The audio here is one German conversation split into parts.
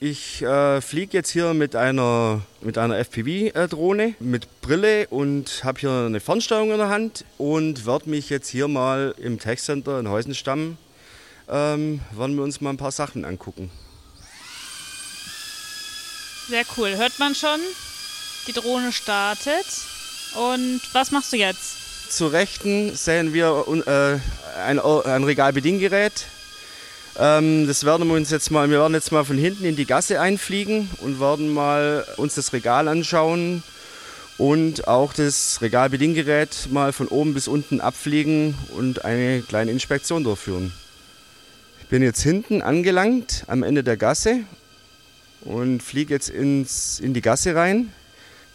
Ich äh, fliege jetzt hier mit einer, mit einer FPV-Drohne mit Brille und habe hier eine Fernsteuerung in der Hand und werde mich jetzt hier mal im Tech-Center in Heusenstamm, ähm, werden wir uns mal ein paar Sachen angucken. Sehr cool. Hört man schon? Die Drohne startet. Und was machst du jetzt? Zur Rechten sehen wir äh, ein, ein Regalbediengerät ähm, das werden wir uns jetzt mal, wir werden jetzt mal von hinten in die Gasse einfliegen und werden mal uns das Regal anschauen und auch das Regalbediengerät mal von oben bis unten abfliegen und eine kleine Inspektion durchführen. Ich bin jetzt hinten angelangt am Ende der Gasse und fliege jetzt ins, in die Gasse rein.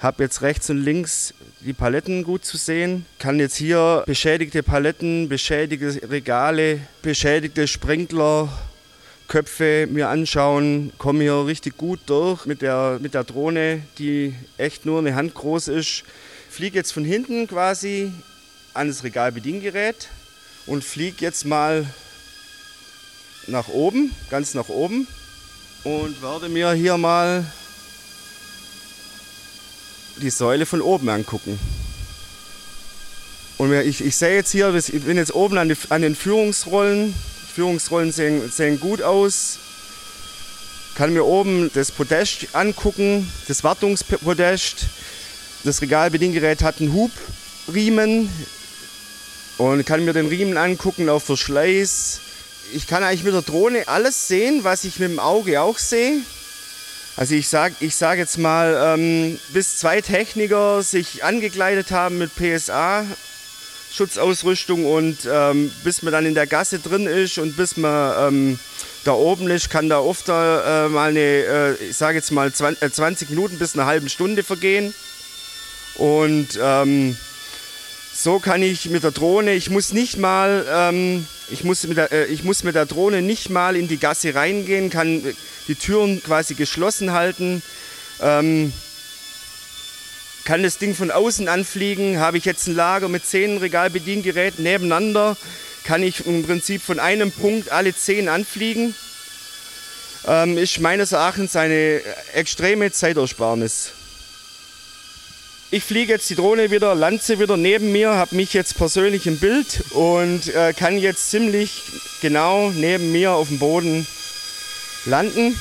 Habe jetzt rechts und links die Paletten gut zu sehen. Kann jetzt hier beschädigte Paletten, beschädigte Regale, beschädigte Sprinkler, Köpfe mir anschauen, komme hier richtig gut durch mit der, mit der Drohne, die echt nur eine Hand groß ist. Fliege jetzt von hinten quasi an das Regalbediengerät und fliege jetzt mal nach oben, ganz nach oben und werde mir hier mal die Säule von oben angucken. Und ich, ich sehe jetzt hier, ich bin jetzt oben an, die, an den Führungsrollen. Führungsrollen sehen, sehen gut aus. Kann mir oben das Podest angucken, das Wartungspodest. Das Regalbediengerät hat einen Hubriemen und kann mir den Riemen angucken auf Verschleiß. Ich kann eigentlich mit der Drohne alles sehen, was ich mit dem Auge auch sehe. Also ich sage ich sag jetzt mal, ähm, bis zwei Techniker sich angekleidet haben mit PSA, Schutzausrüstung und ähm, bis man dann in der Gasse drin ist und bis man ähm, da oben ist, kann da oft äh, mal eine, äh, ich sage jetzt mal 20, äh, 20, Minuten bis eine halbe Stunde vergehen. Und ähm, so kann ich mit der Drohne, ich muss nicht mal, ähm, ich, muss mit der, äh, ich muss mit der Drohne nicht mal in die Gasse reingehen, kann die Türen quasi geschlossen halten. Ähm, kann das Ding von außen anfliegen. Habe ich jetzt ein Lager mit zehn Regalbediengeräten nebeneinander, kann ich im Prinzip von einem Punkt alle zehn anfliegen. Ähm, ist meines Erachtens eine extreme Zeitersparnis. Ich fliege jetzt die Drohne wieder, lande wieder neben mir, habe mich jetzt persönlich im Bild und äh, kann jetzt ziemlich genau neben mir auf dem Boden landen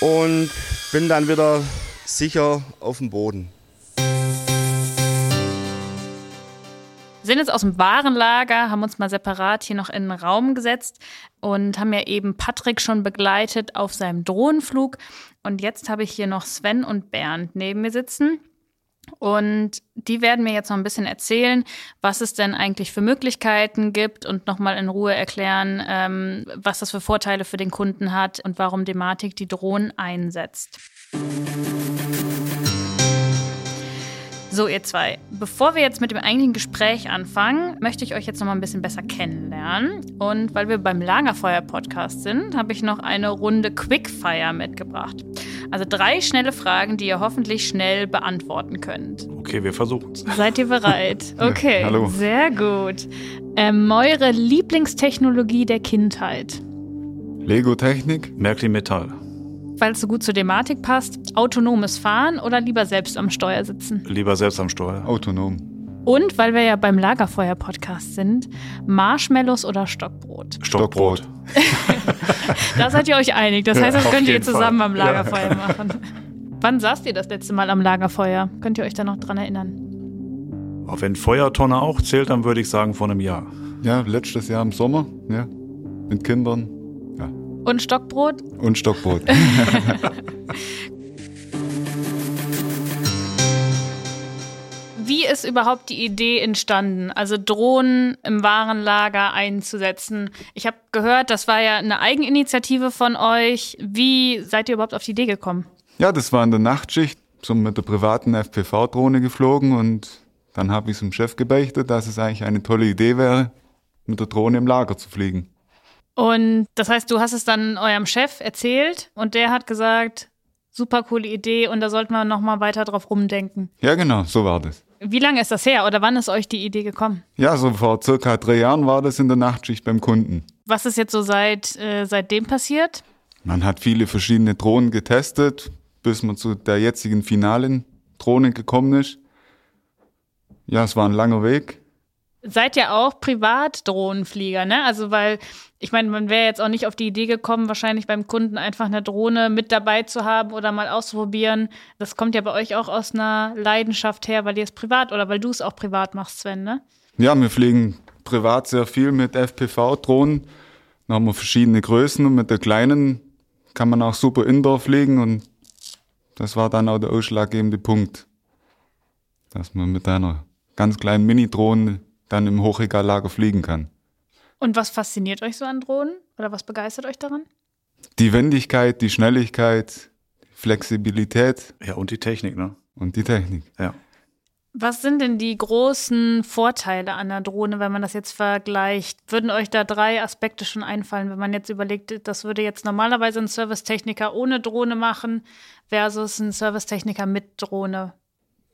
und bin dann wieder sicher auf dem Boden. Wir sind jetzt aus dem Warenlager, haben uns mal separat hier noch in den Raum gesetzt und haben ja eben Patrick schon begleitet auf seinem Drohnenflug. Und jetzt habe ich hier noch Sven und Bernd neben mir sitzen. Und die werden mir jetzt noch ein bisschen erzählen, was es denn eigentlich für Möglichkeiten gibt und nochmal in Ruhe erklären, ähm, was das für Vorteile für den Kunden hat und warum Dematik die Drohnen einsetzt. So, ihr zwei, bevor wir jetzt mit dem eigentlichen Gespräch anfangen, möchte ich euch jetzt noch mal ein bisschen besser kennenlernen. Und weil wir beim Lagerfeuer-Podcast sind, habe ich noch eine Runde Quickfire mitgebracht. Also drei schnelle Fragen, die ihr hoffentlich schnell beantworten könnt. Okay, wir versuchen es. Seid ihr bereit? Okay, Hallo. sehr gut. Ähm, eure Lieblingstechnologie der Kindheit? Lego-Technik? Märklin Metall weil es so gut zur Thematik passt, autonomes Fahren oder lieber selbst am Steuer sitzen? Lieber selbst am Steuer. Autonom. Und weil wir ja beim Lagerfeuer-Podcast sind, Marshmallows oder Stockbrot? Stockbrot. da seid ihr euch einig. Das heißt, das Ja, könnt ihr zusammen Fall. am Lagerfeuer machen. Wann saßt ihr das letzte Mal am Lagerfeuer? Könnt ihr euch da noch dran erinnern? Auch wenn Feuertonne auch zählt, dann würde ich sagen vor einem Jahr. Ja, letztes Jahr im Sommer, ja. Mit Kindern. Und Stockbrot? Und Stockbrot. Wie ist überhaupt die Idee entstanden, also Drohnen im Warenlager einzusetzen? Ich habe gehört, das war ja eine Eigeninitiative von euch. Wie seid ihr überhaupt auf die Idee gekommen? ja, das war in der Nachtschicht, so mit der privaten FPV-Drohne geflogen und dann habe ich es dem Chef gebeichtet, dass es eigentlich eine tolle Idee wäre, mit der Drohne im Lager zu fliegen. Und das heißt, du hast es dann eurem Chef erzählt und der hat gesagt, super coole Idee und da sollten wir noch mal weiter drauf rumdenken. Ja, genau, so war das. Wie lange ist das her oder wann ist euch die Idee gekommen? Ja, so vor circa drei Jahren war das in der Nachtschicht beim Kunden. Was ist jetzt so seit äh, seitdem passiert? Man hat viele verschiedene Drohnen getestet, bis man zu der jetzigen finalen Drohne gekommen ist. Ja, es war ein langer Weg. Seid ihr auch Privatdrohnenflieger, ne? Also, weil ich meine, man wäre jetzt auch nicht auf die Idee gekommen, wahrscheinlich beim Kunden einfach eine Drohne mit dabei zu haben oder mal auszuprobieren. Das kommt ja bei euch auch aus einer Leidenschaft her, weil ihr es privat oder weil du es auch privat machst, Sven, ne? Ja, wir fliegen privat sehr viel mit FPV-Drohnen. Da haben wir verschiedene Größen und mit der kleinen kann man auch super Indoor fliegen und das war dann auch der ausschlaggebende Punkt, dass man mit einer ganz kleinen Mini-Drohne dann im Hochregallager fliegen kann. Und was fasziniert euch so an Drohnen oder was begeistert euch daran? Die Wendigkeit, die Schnelligkeit, die Flexibilität. Ja, und die Technik, ne? Und die Technik. Ja. Was sind denn die großen Vorteile an der Drohne, wenn man das jetzt vergleicht? Würden euch da drei Aspekte schon einfallen, wenn man jetzt überlegt, das würde jetzt normalerweise ein Servicetechniker ohne Drohne machen versus ein Servicetechniker mit Drohne?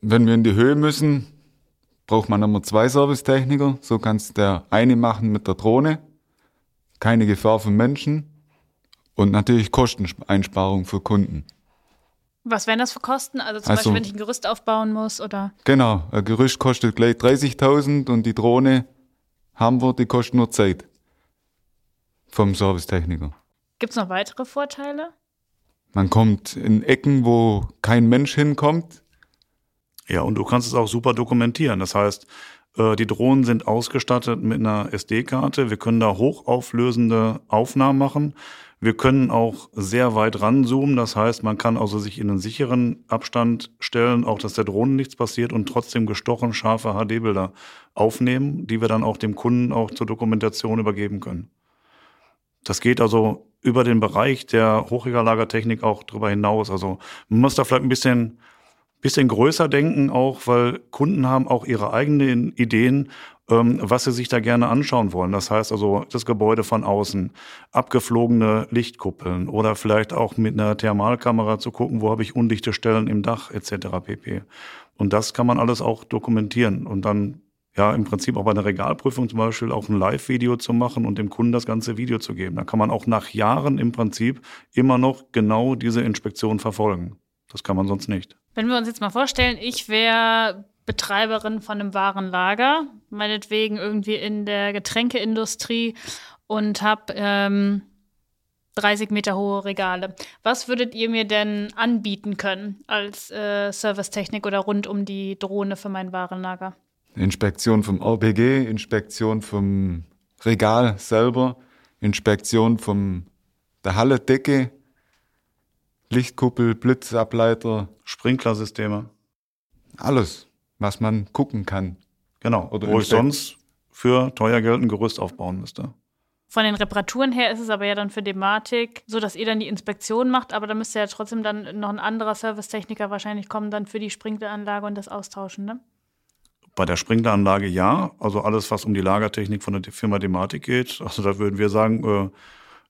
Wenn wir in die Höhe müssen, braucht man immer zwei Servicetechniker. So kannst der eine machen mit der Drohne. Keine Gefahr für Menschen. Und natürlich Kosteneinsparung für Kunden. Was wären das für Kosten? Also zum Also- Beispiel, wenn ich ein Gerüst aufbauen muss oder. Genau, ein Gerüst kostet gleich 30.000 und die Drohne haben wir, die kostet nur Zeit. Vom Servicetechniker. Gibt es noch weitere Vorteile? Man kommt in Ecken, wo kein Mensch hinkommt. Ja, und du kannst es auch super dokumentieren. Das heißt, äh, die Drohnen sind ausgestattet mit einer SD-Karte. Wir können da hochauflösende Aufnahmen machen. Wir können auch sehr weit ranzoomen. Das heißt, man kann also sich in einen sicheren Abstand stellen, auch dass der Drohne nichts passiert und trotzdem gestochen scharfe HD-Bilder aufnehmen, die wir dann auch dem Kunden auch zur Dokumentation übergeben können. Das geht also über den Bereich der Hochregallagertechnik auch drüber hinaus. Also man muss da vielleicht ein bisschen bisschen größer denken auch, weil Kunden haben auch ihre eigenen Ideen, ähm, was sie sich da gerne anschauen wollen. Das heißt also das Gebäude von außen, abgeflogene Lichtkuppeln oder vielleicht auch mit einer Thermalkamera zu gucken, wo habe ich undichte Stellen im Dach etc. pp. Und das kann man alles auch dokumentieren und dann ja im Prinzip auch bei einer Regalprüfung zum Beispiel auch ein Live-Video zu machen und dem Kunden das ganze Video zu geben. Da kann man auch nach Jahren im Prinzip immer noch genau diese Inspektion verfolgen. Das kann man sonst nicht. Wenn wir uns jetzt mal vorstellen, ich wäre Betreiberin von einem Warenlager, meinetwegen irgendwie in der Getränkeindustrie und habe ähm, 30 Meter hohe Regale. Was würdet ihr mir denn anbieten können als äh, Servicetechnik oder rund um die Drohne für mein Warenlager? Inspektion vom RPG, Inspektion vom Regal selber, Inspektion vom der Halledecke, Lichtkuppel, Blitzableiter, Sprinklersysteme. alles, was man gucken kann. Genau, Oder wo ich sonst für teuer Geld ein Gerüst aufbauen müsste. Von den Reparaturen her ist es aber ja dann für Dematik so, dass ihr dann die Inspektion macht, aber da müsste ja trotzdem dann noch ein anderer Servicetechniker wahrscheinlich kommen, dann für die Sprinkleranlage und das Austauschen, ne? Bei der Sprinkleranlage ja, also alles, was um die Lagertechnik von der Firma Dematik geht. Also da würden wir sagen, äh,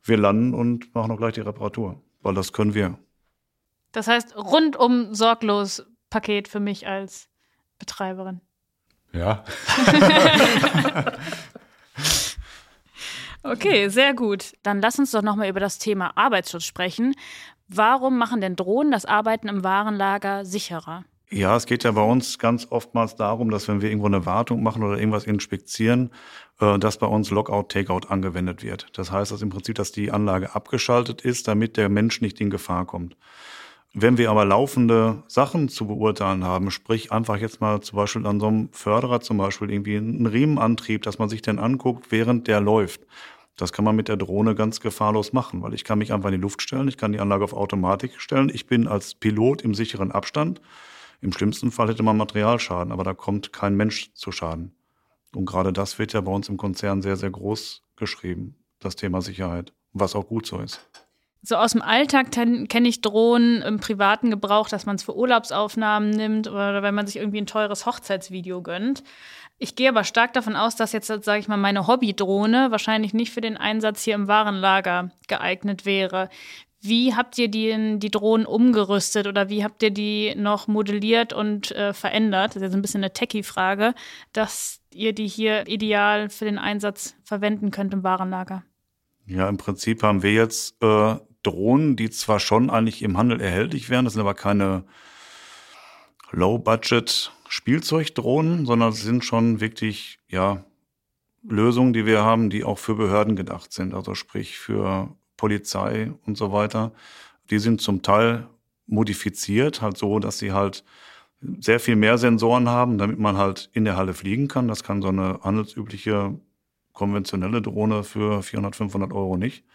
wir landen und machen auch gleich die Reparatur, weil das können wir. Das heißt, rundum sorglos Paket für mich als Betreiberin. Ja. Okay, sehr gut. Dann lass uns doch nochmal über das Thema Arbeitsschutz sprechen. Warum machen denn Drohnen das Arbeiten im Warenlager sicherer? Ja, es geht ja bei uns ganz oftmals darum, dass wenn wir irgendwo eine Wartung machen oder irgendwas inspizieren, äh, dass bei uns Lockout, Takeout angewendet wird. Das heißt, dass im Prinzip, dass die Anlage abgeschaltet ist, damit der Mensch nicht in Gefahr kommt. Wenn wir aber laufende Sachen zu beurteilen haben, sprich einfach jetzt mal zum Beispiel an so einem Förderer zum Beispiel irgendwie einen Riemenantrieb, dass man sich den anguckt, während der läuft. Das kann man mit der Drohne ganz gefahrlos machen, weil ich kann mich einfach in die Luft stellen, ich kann die Anlage auf Automatik stellen, ich bin als Pilot im sicheren Abstand. Im schlimmsten Fall hätte man Materialschaden, aber da kommt kein Mensch zu Schaden. Und gerade das wird ja bei uns im Konzern sehr, sehr groß geschrieben, das Thema Sicherheit, was auch gut so ist. So aus dem Alltag kenne ich Drohnen im privaten Gebrauch, dass man es für Urlaubsaufnahmen nimmt oder wenn man sich irgendwie ein teures Hochzeitsvideo gönnt. Ich gehe aber stark davon aus, dass jetzt, sage ich mal, meine Hobbydrohne wahrscheinlich nicht für den Einsatz hier im Warenlager geeignet wäre. Wie habt ihr die, die Drohnen umgerüstet oder wie habt ihr die noch modelliert und äh, verändert? Das ist jetzt ein bisschen eine Techie-Frage, dass ihr die hier ideal für den Einsatz verwenden könnt im Warenlager. Ja, im Prinzip haben wir jetzt äh, Drohnen, die zwar schon eigentlich im Handel erhältlich wären, das sind aber keine Low-Budget-Spielzeugdrohnen, sondern es sind schon wirklich, ja, Lösungen, die wir haben, die auch für Behörden gedacht sind, also sprich für Polizei und so weiter. Die sind zum Teil modifiziert, halt so, dass sie halt sehr viel mehr Sensoren haben, damit man halt in der Halle fliegen kann. Das kann so eine handelsübliche konventionelle Drohne für 400, 500 Euro nicht.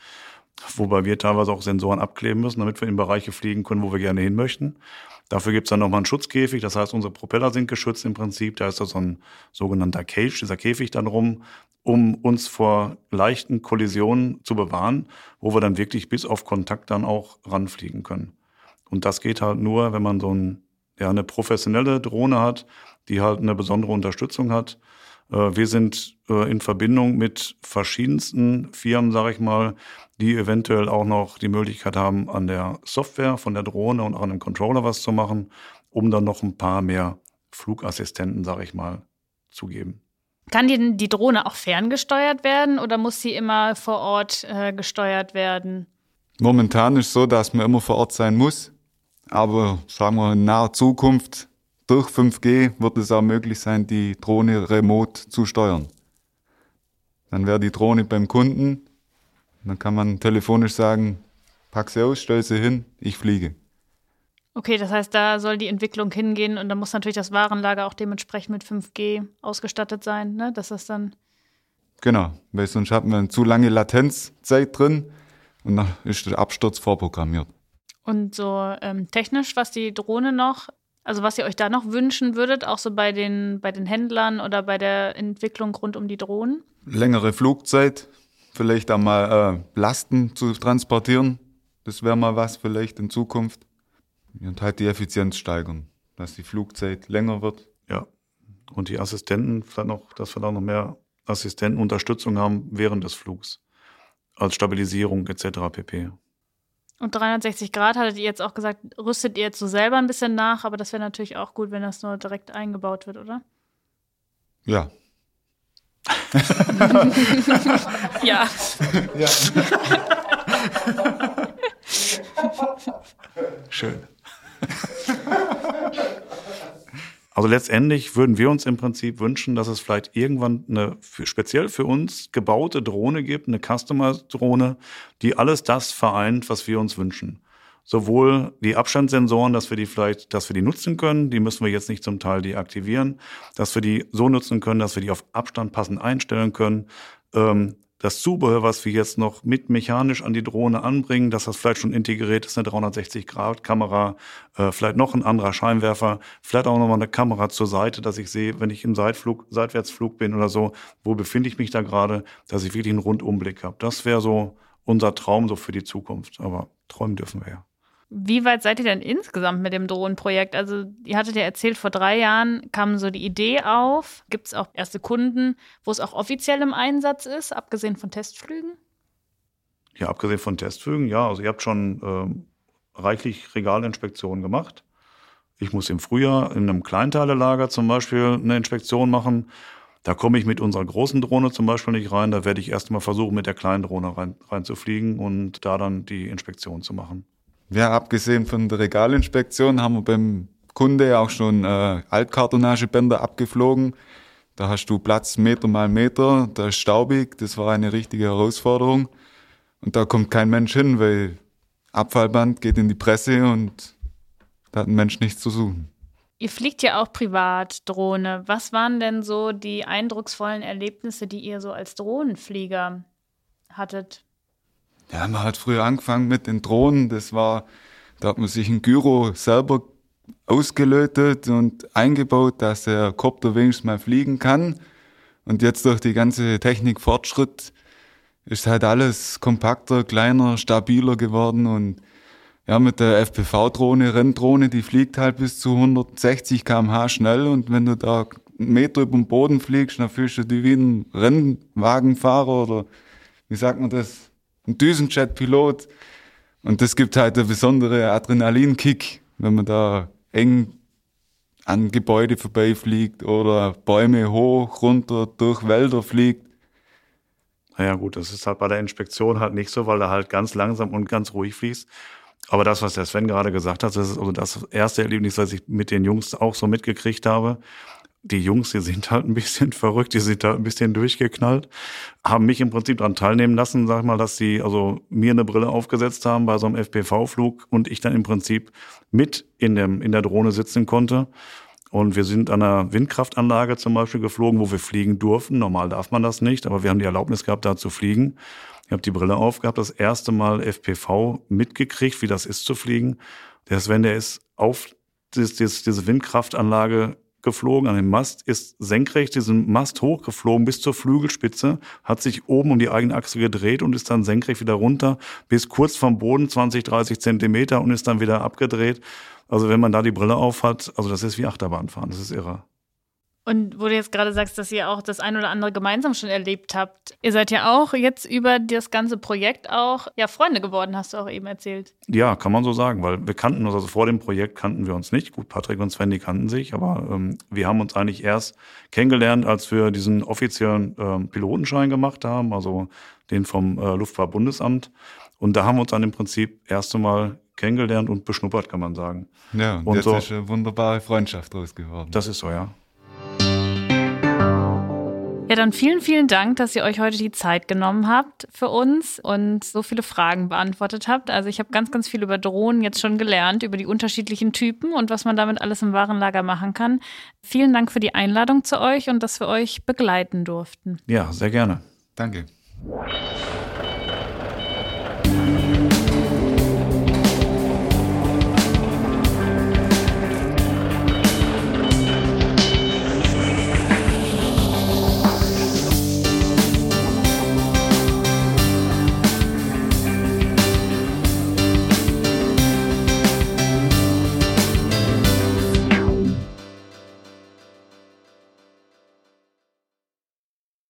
Wobei wir teilweise auch Sensoren abkleben müssen, damit wir in Bereiche fliegen können, wo wir gerne hin möchten. Dafür gibt's dann nochmal einen Schutzkäfig, das heißt, unsere Propeller sind geschützt im Prinzip. Da ist da so ein sogenannter Cage, dieser Käfig dann rum, um uns vor leichten Kollisionen zu bewahren, wo wir dann wirklich bis auf Kontakt dann auch ranfliegen können. Und das geht halt nur, wenn man so ein, ja, eine professionelle Drohne hat, die halt eine besondere Unterstützung hat. Äh, wir sind äh, in Verbindung mit verschiedensten Firmen, sage ich mal, die eventuell auch noch die Möglichkeit haben, an der Software von der Drohne und auch an dem Controller was zu machen, um dann noch ein paar mehr Flugassistenten, sage ich mal, zu geben. Kann die, die Drohne auch ferngesteuert werden oder muss sie immer vor Ort äh, gesteuert werden? Momentan ist es so, dass man immer vor Ort sein muss. Aber sagen wir in naher Zukunft durch 5G wird es auch möglich sein, die Drohne remote zu steuern. Dann wäre die Drohne beim Kunden, dann kann man telefonisch sagen, pack sie aus, stell sie hin, ich fliege. Okay, das heißt, da soll die Entwicklung hingehen und da muss natürlich das Warenlager auch dementsprechend mit 5G ausgestattet sein, ne? dass das dann. Genau, weil sonst hat man eine zu lange Latenzzeit drin und dann ist der Absturz vorprogrammiert. Und so ähm, technisch, was die Drohne noch also was ihr euch da noch wünschen würdet, auch so bei den, bei den Händlern oder bei der Entwicklung rund um die Drohnen? Längere Flugzeit, vielleicht einmal äh, Lasten zu transportieren. Das wäre mal was vielleicht in Zukunft. Und halt die Effizienz steigern, dass die Flugzeit länger wird. Ja. Und die Assistenten, vielleicht noch, dass wir da noch mehr Assistentenunterstützung haben während des Flugs. Als Stabilisierung etc. pp. Und 360 Grad hattet ihr jetzt auch gesagt, rüstet ihr jetzt so selber ein bisschen nach, aber das wäre natürlich auch gut, wenn das nur direkt eingebaut wird, oder? Ja. ja. ja. Schön. Also letztendlich würden wir uns im Prinzip wünschen, dass es vielleicht irgendwann eine speziell für uns gebaute Drohne gibt, eine Customer-Drohne, die alles das vereint, was wir uns wünschen. Sowohl die Abstandssensoren, dass wir die vielleicht, dass wir die nutzen können, die müssen wir jetzt nicht zum Teil deaktivieren, dass wir die so nutzen können, dass wir die auf Abstand passend einstellen können, ähm, das Zubehör, was wir jetzt noch mit mechanisch an die Drohne anbringen, dass das vielleicht schon integriert ist, eine 360-Grad-Kamera, äh, vielleicht noch ein anderer Scheinwerfer, vielleicht auch nochmal eine Kamera zur Seite, dass ich sehe, wenn ich im Seitflug, Seitwärtsflug bin oder so, wo befinde ich mich da gerade, dass ich wirklich einen Rundumblick habe. Das wäre so unser Traum so für die Zukunft. Aber träumen dürfen wir ja. Wie weit seid ihr denn insgesamt mit dem Drohnenprojekt? Also, ihr hattet ja erzählt, vor drei Jahren kam so die Idee auf. Gibt es auch erste Kunden, wo es auch offiziell im Einsatz ist, abgesehen von Testflügen? Ja, abgesehen von Testflügen, ja. Also, ihr habt schon äh, reichlich Regalinspektionen gemacht. Ich muss im Frühjahr in einem Kleinteilelager zum Beispiel eine Inspektion machen. Da komme ich mit unserer großen Drohne zum Beispiel nicht rein. Da werde ich erst mal versuchen, mit der kleinen Drohne rein, reinzufliegen und da dann die Inspektion zu machen. Ja, abgesehen von der Regalinspektion haben wir beim Kunde auch schon äh, Altkartonagebänder abgeflogen. Da hast du Platz Meter mal Meter, da ist staubig, das war eine richtige Herausforderung. Und da kommt kein Mensch hin, weil Abfallband geht in die Presse und da hat ein Mensch nichts zu suchen. Ihr fliegt ja auch privat Drohne. Was waren denn so die eindrucksvollen Erlebnisse, die ihr so als Drohnenflieger hattet? Ja, man hat früher angefangen mit den Drohnen. Das war, da hat man sich ein Gyro selber ausgelötet und eingebaut, dass der Kopter wenigstens mal fliegen kann. Und jetzt durch die ganze Technikfortschritt ist halt alles kompakter, kleiner, stabiler geworden und ja, mit der FPV-Drohne, Renndrohne, die fliegt halt bis zu 160 km/h schnell und wenn du da einen Meter über den Boden fliegst, dann fühlst du dich wie ein Rennwagenfahrer oder wie sagt man das? Ein Düsenjet-Pilot. Und das gibt halt einen besonderen Adrenalinkick, wenn man da eng an Gebäude vorbeifliegt oder Bäume hoch, runter, durch Wälder fliegt. Naja gut, das ist halt bei der Inspektion halt nicht so, weil er halt ganz langsam und ganz ruhig fließt. Aber das, was der Sven gerade gesagt hat, das ist also das erste Erlebnis, was ich mit den Jungs auch so mitgekriegt habe. Die Jungs, die sind halt ein bisschen verrückt, die sind halt ein bisschen durchgeknallt, haben mich im Prinzip daran teilnehmen lassen, sag ich mal, dass sie also mir eine Brille aufgesetzt haben bei so einem FPV-Flug und ich dann im Prinzip mit in, dem, in der Drohne sitzen konnte. Und wir sind an einer Windkraftanlage zum Beispiel geflogen, wo wir fliegen durften. Normal darf man das nicht, aber wir haben die Erlaubnis gehabt, da zu fliegen. Ich habe die Brille aufgehabt, das erste Mal FPV mitgekriegt, wie das ist zu fliegen. Der Sven, der ist auf das, das, diese Windkraftanlage geflogen an den Mast, ist senkrecht diesen Mast hochgeflogen bis zur Flügelspitze, hat sich oben um die eigene Achse gedreht und ist dann senkrecht wieder runter bis kurz vom Boden 20, 30 Zentimeter und ist dann wieder abgedreht. Also wenn man da die Brille auf hat, also das ist wie Achterbahnfahren, das ist irre. Und wo du jetzt gerade sagst, dass ihr auch das ein oder andere gemeinsam schon erlebt habt. Ihr seid ja auch jetzt über das ganze Projekt auch ja Freunde geworden, hast du auch eben erzählt. Ja, kann man so sagen, weil wir kannten uns, also vor dem Projekt kannten wir uns nicht. Gut, Patrick und Sven, die kannten sich, aber ähm, wir haben uns eigentlich erst kennengelernt, als wir diesen offiziellen ähm, Pilotenschein gemacht haben, also den vom äh, Luftfahrtbundesamt. Und da haben wir uns dann im Prinzip erst einmal kennengelernt und beschnuppert, kann man sagen. Ja, und jetzt so, ist eine wunderbare Freundschaft draus geworden. Das ist so, ja. Ja, dann vielen, vielen Dank, dass ihr euch heute die Zeit genommen habt für uns und so viele Fragen beantwortet habt. Also ich habe ganz, ganz viel über Drohnen jetzt schon gelernt, über die unterschiedlichen Typen und was man damit alles im Warenlager machen kann. Vielen Dank für die Einladung zu euch und dass wir euch begleiten durften. Ja, sehr gerne. Danke.